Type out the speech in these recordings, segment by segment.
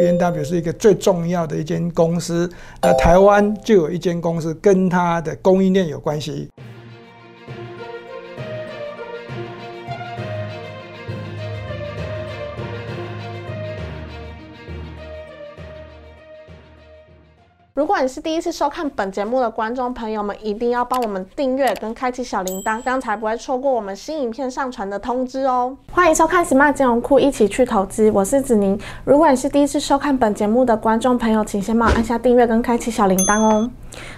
，B N W 是一个最重要的一间公司。那台湾就有一间公司跟它的供应链有关系。如果你是第一次收看本节目的观众朋友们，一定要帮我们订阅跟开启小铃铛，这样才不会错过我们新影片上传的通知哦。欢迎收看 Smart 金融库，一起去投资，我是子宁。如果你是第一次收看本节目的观众朋友，请先帮我按下订阅跟开启小铃铛哦。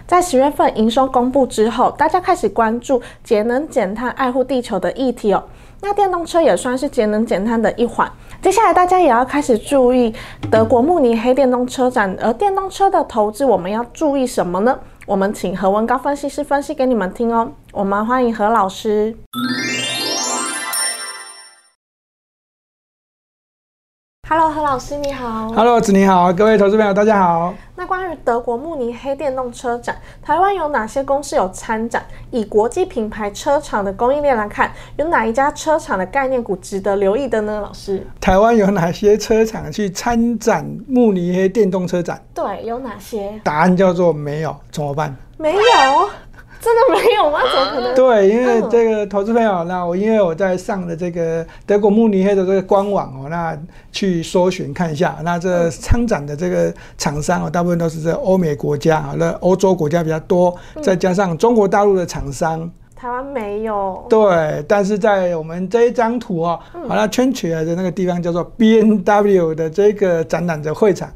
在十月份营收公布之后，大家开始关注节能减碳、爱护地球的议题哦。那电动车也算是节能减碳的一环。接下来大家也要开始注意德国慕尼黑电动车展，而电动车的投资我们要注意什么呢？我们请何文高分析师分析给你们听哦。我们欢迎何老师。Hello，何老师你好。Hello，子你好，各位投资朋友大家好。那关于德国慕尼黑电动车展，台湾有哪些公司有参展？以国际品牌车厂的供应链来看，有哪一家车厂的概念股值得留意的呢？老师，台湾有哪些车厂去参展慕尼黑电动车展？对，有哪些？答案叫做没有，怎么办？没有，真的没有吗？怎么可能？对，因为嗯这个投资朋友，那我因为我在上的这个德国慕尼黑的这个官网哦，那去搜寻看一下，那这参展的这个厂商哦，大部分都是在欧美国家啊，那欧洲国家比较多，再加上中国大陆的厂商。台湾没有。对，但是在我们这一张图哦，好，那圈起来的那个地方叫做 B N W 的这个展览的会场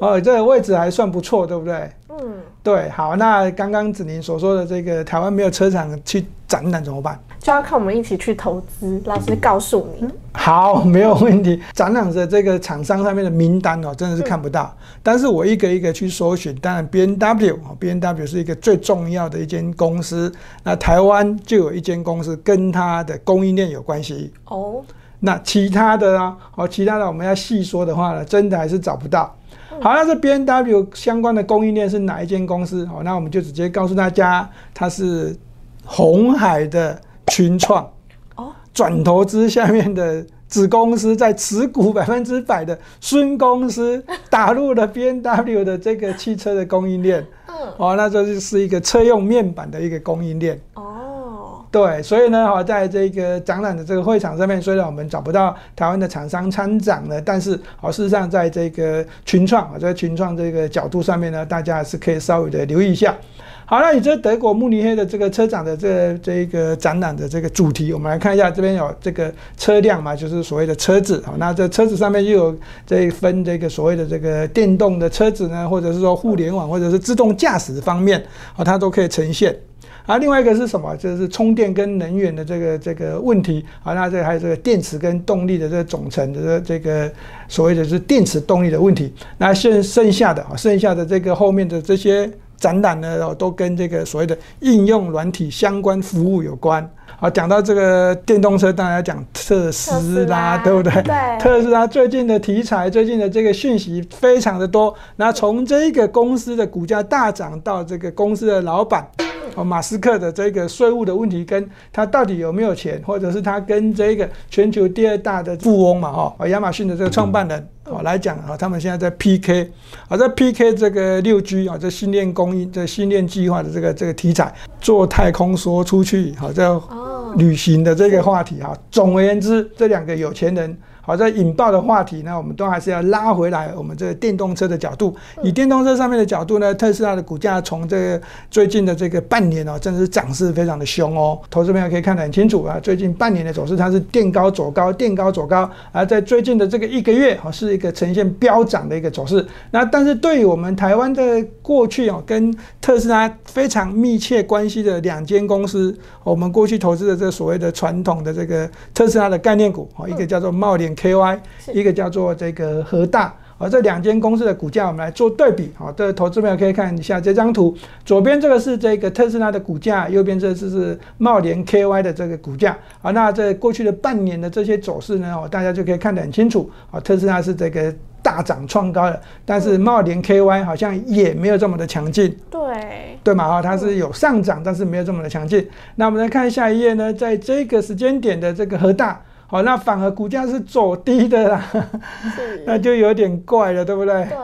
哦，哦，这个位置还算不错，对不对？嗯，对，好，那刚刚子宁所说的这个台湾没有车厂去展览怎么办？就要看我们一起去投资。老师告诉你，好，没有问题。展览的这个厂商上面的名单哦，真的是看不到。但是我一个一个去搜寻，当然 B N W 哦，B N W 是一个最重要的一间公司。那台湾就有一间公司跟它的供应链有关系。哦，那其他的呢？哦，其他的我们要细说的话呢，真的还是找不到。好，那这 B N W 相关的供应链是哪一间公司？哦，那我们就直接告诉大家，它是红海的群创。哦，转投资下面的子公司，在持股百分之百的孙公司 打入了 B N W 的这个汽车的供应链。嗯，哦，那这就是一个车用面板的一个供应链。哦，对，所以呢，哈，在这个展览的这个会场上面，虽然我们找不到台湾的厂商参展了，但是，哦，事实上，在这个群创啊，在群创这个角度上面呢，大家还是可以稍微的留意一下。好，那你这德国慕尼黑的这个车展的这这一个展览的这个主题，我们来看一下，这边有这个车辆嘛，就是所谓的车子。好，那这车子上面又有这一分这个所谓的这个电动的车子呢，或者是说互联网或者是自动驾驶方面，好，它都可以呈现。啊，另外一个是什么？就是充电跟能源的这个这个问题啊，那这还有这个电池跟动力的这个总成的这个所谓的是电池动力的问题。那剩剩下的啊，剩下的这个后面的这些展览呢，哦都跟这个所谓的应用软体相关服务有关。好，讲到这个电动车，当然要讲特斯拉，拉对不对？对特斯拉最近的题材，最近的这个讯息非常的多。那从这个公司的股价大涨到这个公司的老板。哦，马斯克的这个税务的问题，跟他到底有没有钱，或者是他跟这个全球第二大的富翁嘛，哈，哦，亚马逊的这个创办人，哦来讲啊，他们现在在 PK，啊，在 PK 这个六 G 啊，这训练供应、这训练计划的这个这个题材，做太空说出去，好，这哦，旅行的这个话题哈。总而言之，这两个有钱人。好，在引爆的话题呢，我们都还是要拉回来我们这个电动车的角度。以电动车上面的角度呢，特斯拉的股价从这个最近的这个半年哦，真的是涨势非常的凶哦。投资朋友可以看得很清楚啊，最近半年的走势它是垫高走高，垫高走高，而在最近的这个一个月哦，是一个呈现飙涨的一个走势。那但是对于我们台湾的过去哦，跟特斯拉非常密切关系的两间公司，我们过去投资的这个所谓的传统的这个特斯拉的概念股哦，一个叫做茂联 KY，一个叫做这个和大。而这两间公司的股价，我们来做对比。好，这投资朋友可以看一下这张图，左边这个是这个特斯拉的股价，右边这是是茂联 KY 的这个股价。好，那这过去的半年的这些走势呢，哦，大家就可以看得很清楚。啊，特斯拉是这个大涨创高的，但是茂联 KY 好像也没有这么的强劲。对，对嘛？哈，它是有上涨，但是没有这么的强劲。那我们来看下一页呢，在这个时间点的这个和大，好，那反而股价是走低的啦，那就有点怪了，对不对？对，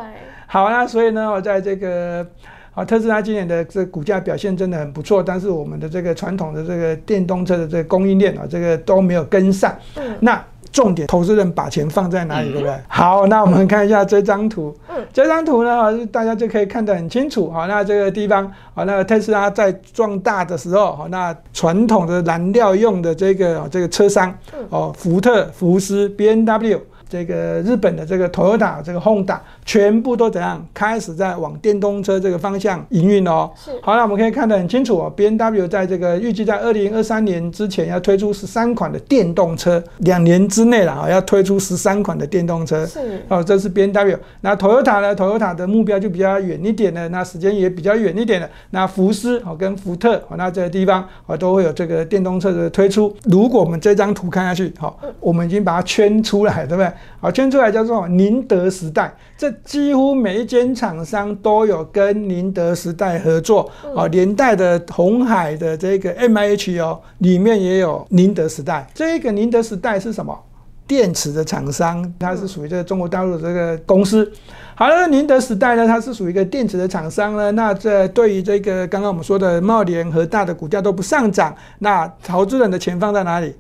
好，那所以呢，我在这个啊特斯拉今年的这个股价表现真的很不错，但是我们的这个传统的这个电动车的这个供应链啊，这个都没有跟上。嗯，那重点，投资人把钱放在哪里，对不对？好，那我们看一下这张图。嗯，这张图呢，大家就可以看得很清楚。好，那这个地方，好，那特斯拉在壮大的时候，好，那传统的燃料用的这个这个车商，哦，福特、福斯、B N W。这个日本的这个 Toyota、这个 Honda 全部都怎样开始在往电动车这个方向营运哦。是，好，了我们可以看得很清楚哦。B N W 在这个预计在二零二三年之前要推出十三款的电动车，两年之内了啊，要推出十三款的电动车。是，哦，这是 B N W。那 Toyota 呢？Toyota 的目标就比较远一点的，那时间也比较远一点的。那福斯哦跟福特哦，那这个地方哦都会有这个电动车的推出。如果我们这张图看下去，好、我们已经把它圈出来，对不对？好，圈出来叫做宁德时代，这几乎每一间厂商都有跟宁德时代合作。哦，连带的红海的这个 M I H 哦，里面也有宁德时代。这个宁德时代是什么？电池的厂商，它是属于这个中国大陆的这个公司。好了，宁德时代呢，它是属于一个电池的厂商呢。那这对于这个刚刚我们说的茂联和大的股价都不上涨，那投资人的钱放在哪里？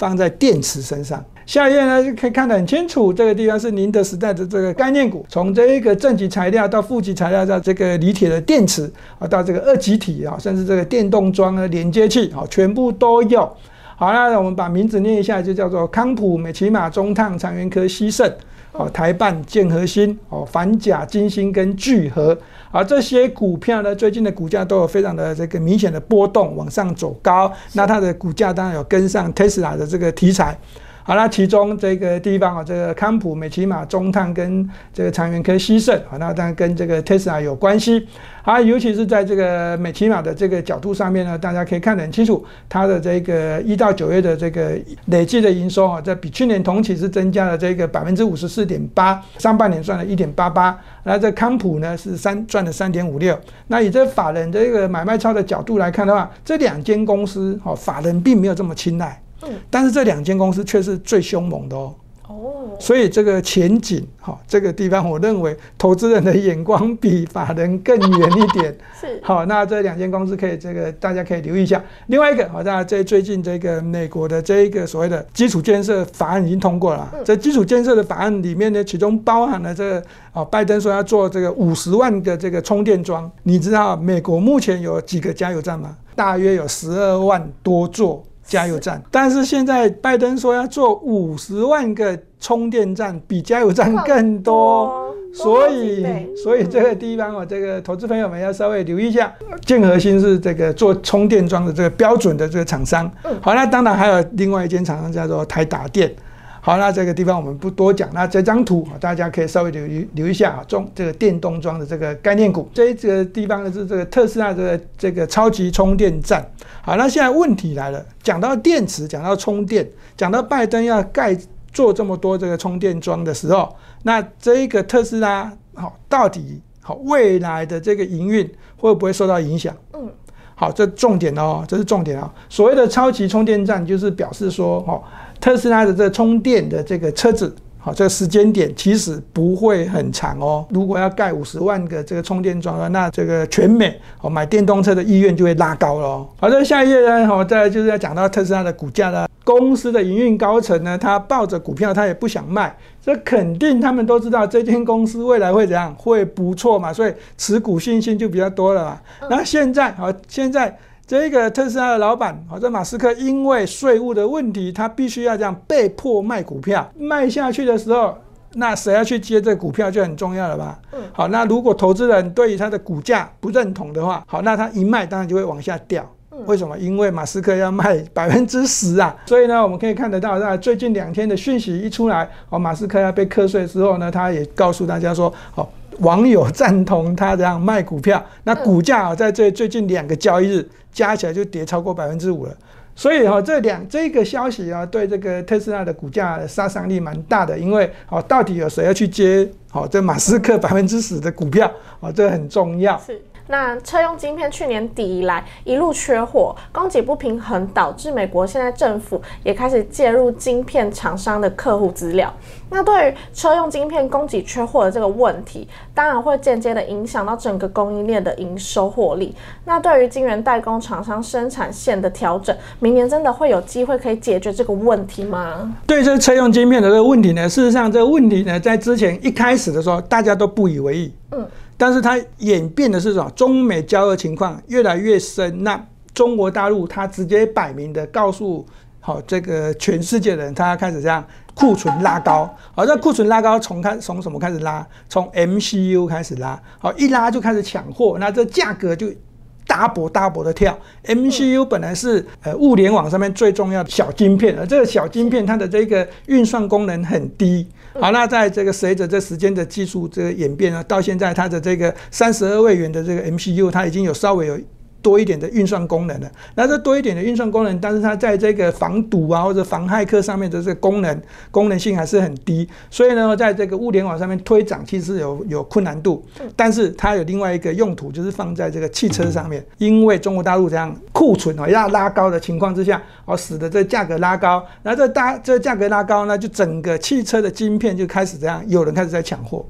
放在电池身上。下一页呢，就可以看得很清楚，这个地方是宁德时代的这个概念股，从这一个正极材料到负极材料，到这个锂铁的电池啊，到这个二极体啊，甚至这个电动桩的连接器啊，全部都有。好，那我们把名字念一下，就叫做康普、美奇马、中碳、长源科、西盛，哦，台办、建核心，哦，反甲、金星跟聚合，而，这些股票呢，最近的股价都有非常的这个明显的波动，往上走高。那它的股价当然有跟上 Tesla 的这个题材。好那其中这个地方啊，这个康普、美骑马、中碳跟这个长源科、西盛，啊，那当然跟这个 Tesla 有关系。好，尤其是在这个美骑马的这个角度上面呢，大家可以看得很清楚，它的这个一到九月的这个累计的营收啊，在比去年同期是增加了这个百分之五十四点八，上半年赚了一点八八，那这康普呢是三赚了三点五六。那以这法人这个买卖超的角度来看的话，这两间公司哦，法人并没有这么青睐。嗯，但是这两间公司却是最凶猛的哦。哦，所以这个前景，哈，这个地方我认为投资人的眼光比法人更远一点。是，好，那这两间公司可以，这个大家可以留意一下。另外一个，好，那在最近这个美国的这一个所谓的基础建设法案已经通过了。这基础建设的法案里面呢，其中包含了这个，哦，拜登说要做这个五十万个这个充电桩。你知道美国目前有几个加油站吗？大约有十二万多座。加油站，但是现在拜登说要做五十万个充电站，比加油站更多，所以所以这个地方哦，这个投资朋友们要稍微留意一下。建核心是这个做充电桩的这个标准的这个厂商，好，那当然还有另外一间厂商叫做台达电。好，那这个地方我们不多讲。那这张图啊，大家可以稍微留留一下啊，中这个电动装的这个概念股。这个地方呢是这个特斯拉的这个超级充电站。好，那现在问题来了，讲到电池，讲到充电，讲到拜登要盖做这么多这个充电桩的时候，那这一个特斯拉好，到底好未来的这个营运会不会受到影响？嗯，好，这重点哦，这是重点啊。所谓的超级充电站，就是表示说，哦。特斯拉的这充电的这个车子，好，这个时间点其实不会很长哦。如果要盖五十万个这个充电桩的，那这个全美哦买电动车的意愿就会拉高了。好的，下一页呢，好，再就是要讲到特斯拉的股价了。公司的营运高层呢，他抱着股票，他也不想卖，这肯定他们都知道这间公司未来会怎样，会不错嘛，所以持股信心就比较多了嘛。那现在好，现在。这个特斯拉的老板，好，这马斯克因为税务的问题，他必须要这样被迫卖股票。卖下去的时候，那谁要去接这股票就很重要了吧？嗯，好，那如果投资人对于他的股价不认同的话，好，那他一卖当然就会往下掉。为什么？因为马斯克要卖 百分之十啊。所以呢，我们可以看得到，在最近两天的讯息一出来，哦，马斯克要被课税之后呢，他也告诉大家说，好。网友赞同他这样卖股票，那股价啊，在最最近两个交易日加起来就跌超过百分之五了。所以哈，这两这个消息啊，对这个特斯拉的股价杀伤力蛮大的。因为哦，到底有谁要去接好这马斯克百分之十的股票？哦，这很重要。是。那车用晶片去年底以来一路缺货，供给不平衡，导致美国现在政府也开始介入晶片厂商的客户资料。那对于车用晶片供给缺货的这个问题，当然会间接的影响到整个供应链的营收获利。那对于晶圆代工厂商生产线的调整，明年真的会有机会可以解决这个问题吗？对这车用晶片的这个问题呢，事实上这个问题呢，在之前一开始的时候，大家都不以为意。嗯。但是它演变的是什么？中美交恶情况越来越深，那中国大陆它直接摆明的告诉好这个全世界的人，它开始这样库存拉高。好，这库存拉高从开从什么开始拉？从 MCU 开始拉。好，一拉就开始抢货，那这价格就。Double double 的跳，MCU 本来是呃物联网上面最重要的小晶片，而这个小晶片它的这个运算功能很低。好，那在这个随着这时间的技术这个演变呢，到现在它的这个三十二位元的这个 MCU，它已经有稍微有。多一点的运算功能的，那这多一点的运算功能，但是它在这个防堵啊或者防骇客上面的这个功能功能性还是很低，所以呢，在这个物联网上面推涨其实有有困难度，但是它有另外一个用途，就是放在这个汽车上面，因为中国大陆这样库存哦要拉高的情况之下，哦使得这价格拉高，那这大这价格拉高呢，就整个汽车的晶片就开始这样，有人开始在抢货。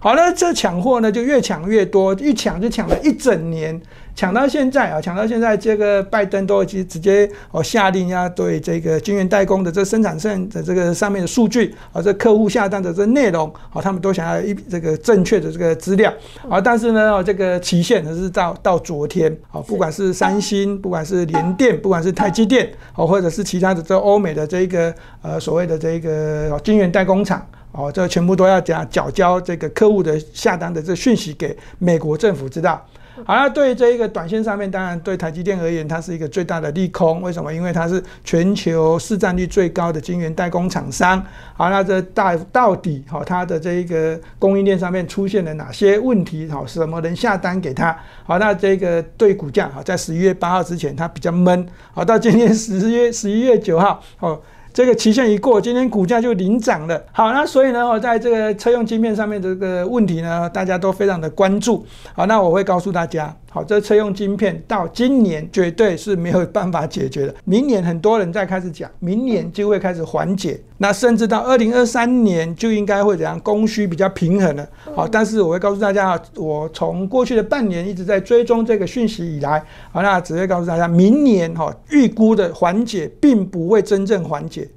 好了，这抢货呢就越抢越多，一抢就抢了一整年，抢到现在啊，抢到现在，这个拜登都已经直接哦下令要对这个晶圆代工的这生产线的这个上面的数据啊，这客户下单的这内容啊，他们都想要一这个正确的这个资料啊，但是呢，这个期限呢是到到昨天啊，不管是三星，不管是联电，不管是台积电哦，或者是其他的这欧美的这个呃所谓的这个晶圆代工厂。哦，这全部都要讲缴交这个客户的下单的这讯息给美国政府知道。好，了对这一个短线上面，当然对台积电而言，它是一个最大的利空。为什么？因为它是全球市占率最高的晶圆代工厂商。好，那这大到底好，它的这一个供应链上面出现了哪些问题？好，什么人下单给他？好，那这个对股价好，在十一月八号之前它比较闷。好，到今天十月十一月九号，哦。这个期限一过，今天股价就领涨了。好，那所以呢，我在这个车用晶片上面这个问题呢，大家都非常的关注。好，那我会告诉大家，好，这车用晶片到今年绝对是没有办法解决的。明年很多人在开始讲，明年就会开始缓解。那甚至到二零二三年就应该会怎样，供需比较平衡了。好，但是我会告诉大家，我从过去的半年一直在追踪这个讯息以来，好，那只会告诉大家，明年哈预估的缓解并不会真正缓解。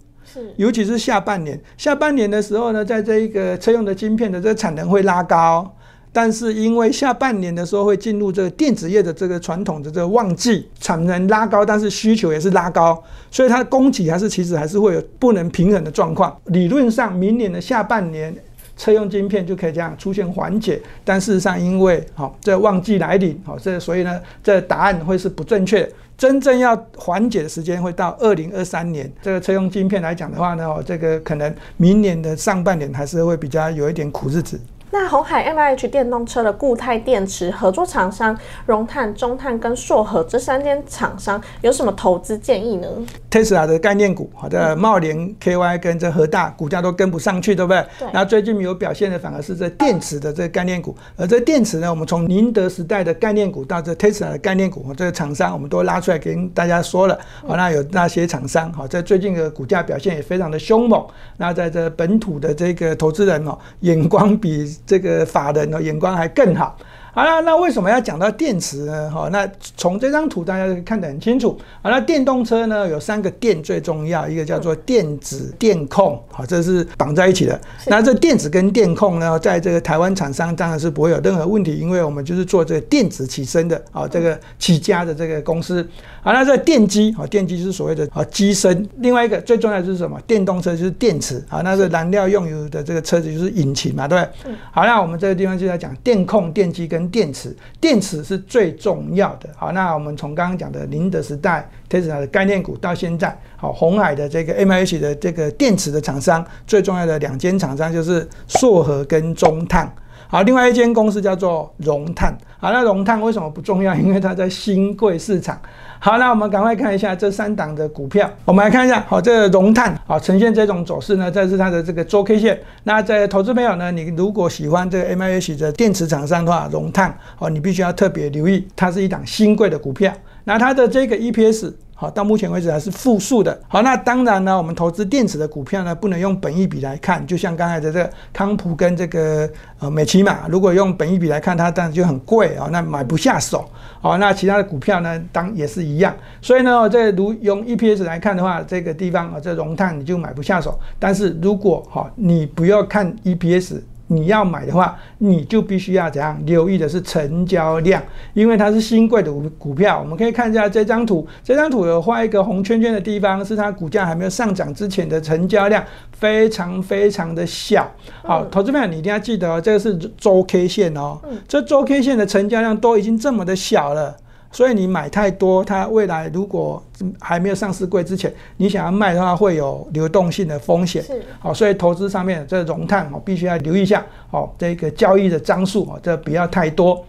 尤其是下半年，下半年的时候呢，在这一个车用的晶片的这个产能会拉高，但是因为下半年的时候会进入这个电子业的这个传统的这个旺季，产能拉高，但是需求也是拉高，所以它的供给还是其实还是会有不能平衡的状况。理论上，明年的下半年车用晶片就可以这样出现缓解，但事实上因为好这旺季来临，好这所以呢，这答案会是不正确。真正要缓解的时间会到二零二三年。这个车用晶片来讲的话呢，哦，这个可能明年的上半年还是会比较有一点苦日子。那红海 M I H 电动车的固态电池合作厂商荣碳、中碳跟硕和这三间厂商有什么投资建议呢？Tesla 的概念股，好的，茂联 K Y 跟这和大股价都跟不上去，对不对？对。那最近有表现的反而是这电池的这个概念股，而这电池呢，我们从宁德时代的概念股到这 Tesla 的概念股，这个厂商我们都拉出来跟大家说了。好，那有那些厂商，好，在最近的股价表现也非常的凶猛。那在这本土的这个投资人哦，眼光比。这个法人的眼光还更好。好了，那为什么要讲到电池呢？哈，那从这张图大家看得很清楚。好那，电动车呢有三个电最重要，一个叫做电子、电控，好，这是绑在一起的。那这电子跟电控呢，在这个台湾厂商当然是不会有任何问题，因为我们就是做这个电子起身的，啊，这个起家的这个公司。好，那这电机，好，电机是所谓的啊机身。另外一个最重要的是什么？电动车就是电池，好，那是燃料用油的这个车子就是引擎嘛，对不对？好，那我们这个地方就在讲电控、电机跟电池，电池是最重要的。好，那我们从刚刚讲的宁德时代、Tesla 的概念股到现在，好，红海的这个 M H 的这个电池的厂商，最重要的两间厂商就是硕和跟中碳。好，另外一间公司叫做融碳。好，那融碳为什么不重要？因为它在新贵市场。好，那我们赶快看一下这三档的股票。我们来看一下，好，这个融碳，好，呈现这种走势呢，这是它的这个周 K 线。那在投资朋友呢，你如果喜欢这个 M I H 的电池厂商的话，融碳，哦，你必须要特别留意，它是一档新贵的股票。那它的这个 E P S。好，到目前为止还是负数的。好，那当然呢，我们投资电子的股票呢，不能用本益比来看。就像刚才的这个康普跟这个呃美奇玛，如果用本益比来看，它当然就很贵啊，那买不下手。好，那其他的股票呢，当也是一样。所以呢，这如用 EPS 来看的话，这个地方啊，这融炭你就买不下手。但是如果哈，你不要看 EPS。你要买的话，你就必须要怎样留意的是成交量，因为它是新贵的股股票。我们可以看一下这张图，这张图有画一个红圈圈的地方，是它股价还没有上涨之前的成交量，非常非常的小。好，投资朋友你一定要记得哦，这个是周 K 线哦，这周 K 线的成交量都已经这么的小了。所以你买太多，它未来如果还没有上市柜之前，你想要卖的话，会有流动性的风险。是，好，所以投资上面这融碳哦，必须要留意一下，哦，这个交易的张数哦，这不要太多。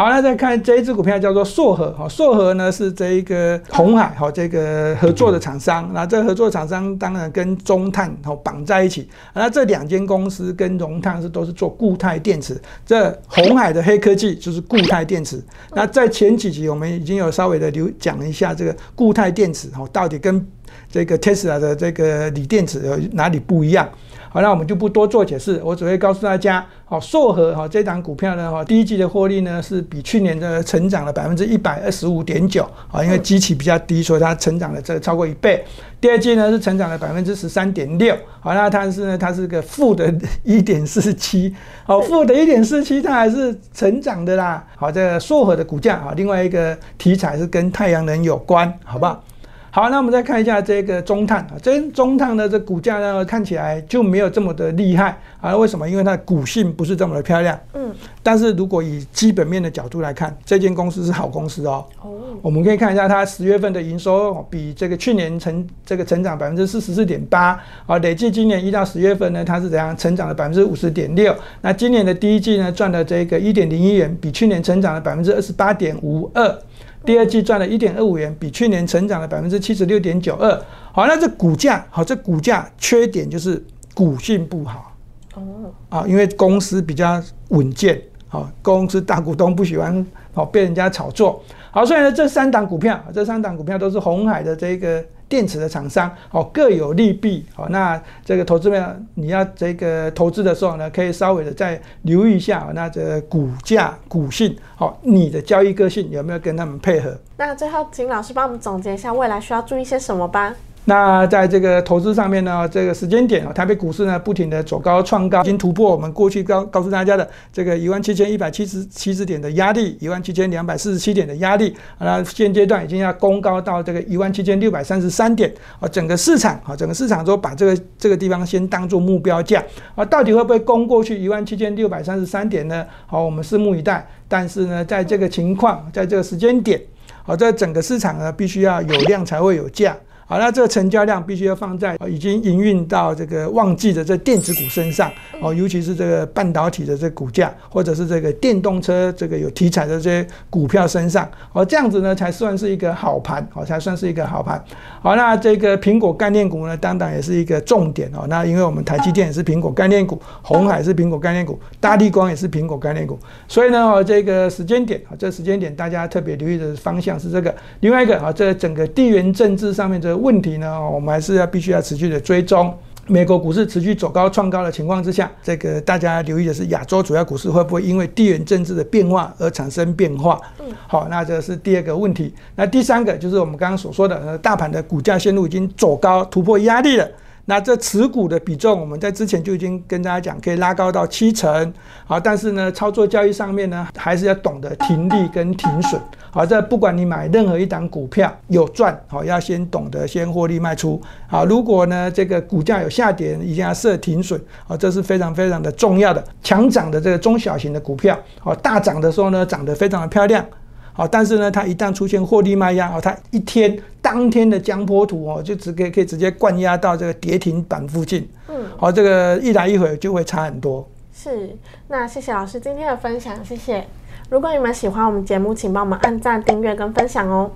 好，那再看这一只股票叫做硕和，哈，硕和呢是这一个红海哈这个合作的厂商，那这合作厂商当然跟中碳哈绑在一起，那这两间公司跟融碳是都是做固态电池，这红海的黑科技就是固态电池，那在前几集我们已经有稍微的留讲一下这个固态电池哈到底跟这个 Tesla 的这个锂电池有哪里不一样。好，那我们就不多做解释，我只会告诉大家，好，硕和哈这档股票呢，哈，第一季的获利呢是比去年的成长了百分之一百二十五点九，啊，因为基期比较低，所以它成长了这超过一倍。第二季呢是成长了百分之十三点六，好，那它是呢它是个负的 一点四七，好，负的一点四七，它还是成长的啦。好，这个硕和的股价啊，另外一个题材是跟太阳能有关，好不好？好，那我们再看一下这个中碳啊，这中碳的这股价呢，看起来就没有这么的厉害啊？为什么？因为它的股性不是这么的漂亮。嗯。但是如果以基本面的角度来看，这间公司是好公司哦。哦。我们可以看一下它十月份的营收比这个去年成这个成长百分之四十四点八啊，累计今年一到十月份呢，它是怎样成长了百分之五十点六？那今年的第一季呢，赚了这个一点零一元，比去年成长了百分之二十八点五二。第二季赚了一点二五元，比去年成长了百分之七十六点九二。好，那这股价好，这股价缺点就是股性不好。哦，啊，因为公司比较稳健，好，公司大股东不喜欢好被人家炒作。好，所以呢，这三档股票，这三档股票都是红海的这个。电池的厂商哦各有利弊哦，那这个投资面你要这个投资的时候呢，可以稍微的再留意一下那这股价股性哦，你的交易个性有没有跟他们配合？那最后请老师帮我们总结一下未来需要注意些什么吧。那在这个投资上面呢，这个时间点啊，台北股市呢不停的走高创高，已经突破我们过去告告诉大家的这个一万七千一百七十七十点的压力，一万七千两百四十七点的压力，那现阶段已经要攻高到这个一万七千六百三十三点啊，整个市场啊，整个市场都把这个这个地方先当做目标价啊，到底会不会攻过去一万七千六百三十三点呢？好，我们拭目以待。但是呢，在这个情况，在这个时间点，好，在整个市场呢，必须要有量才会有价。好，那这个成交量必须要放在已经营运到这个旺季的这电子股身上哦，尤其是这个半导体的这股价，或者是这个电动车这个有题材的这些股票身上哦，这样子呢才算是一个好盘哦，才算是一个好盘。好，那这个苹果概念股呢，当然也是一个重点哦。那因为我们台积电也是苹果概念股，红海是苹果概念股，大地光也是苹果概念股，所以呢，哦，这个时间点啊，这时间点大家特别留意的方向是这个。另外一个啊，这整个地缘政治上面这。问题呢，我们还是要必须要持续的追踪。美国股市持续走高创高的情况之下，这个大家留意的是亚洲主要股市会不会因为地缘政治的变化而产生变化？嗯，好，那这是第二个问题。那第三个就是我们刚刚所说的，呃，大盘的股价线路已经走高突破压力了。那这持股的比重，我们在之前就已经跟大家讲，可以拉高到七成。好，但是呢，操作交易上面呢，还是要懂得停利跟停损。好，这不管你买任何一档股票有赚，好，要先懂得先获利卖出。好，如果呢这个股价有下跌，一定要设停损。好，这是非常非常的重要的。强涨的这个中小型的股票，好，大涨的时候呢，涨得非常的漂亮。好，但是呢，它一旦出现获利卖压，哦，它一天当天的江坡图哦，就直接可以直接灌压到这个跌停板附近，嗯，好，这个一来一回就会差很多。是，那谢谢老师今天的分享，谢谢。如果你们喜欢我们节目，请帮我们按赞、订阅跟分享哦。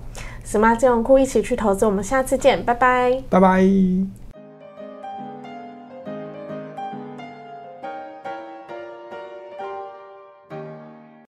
Smart 金融库一起去投资，我们下次见，拜拜，拜拜。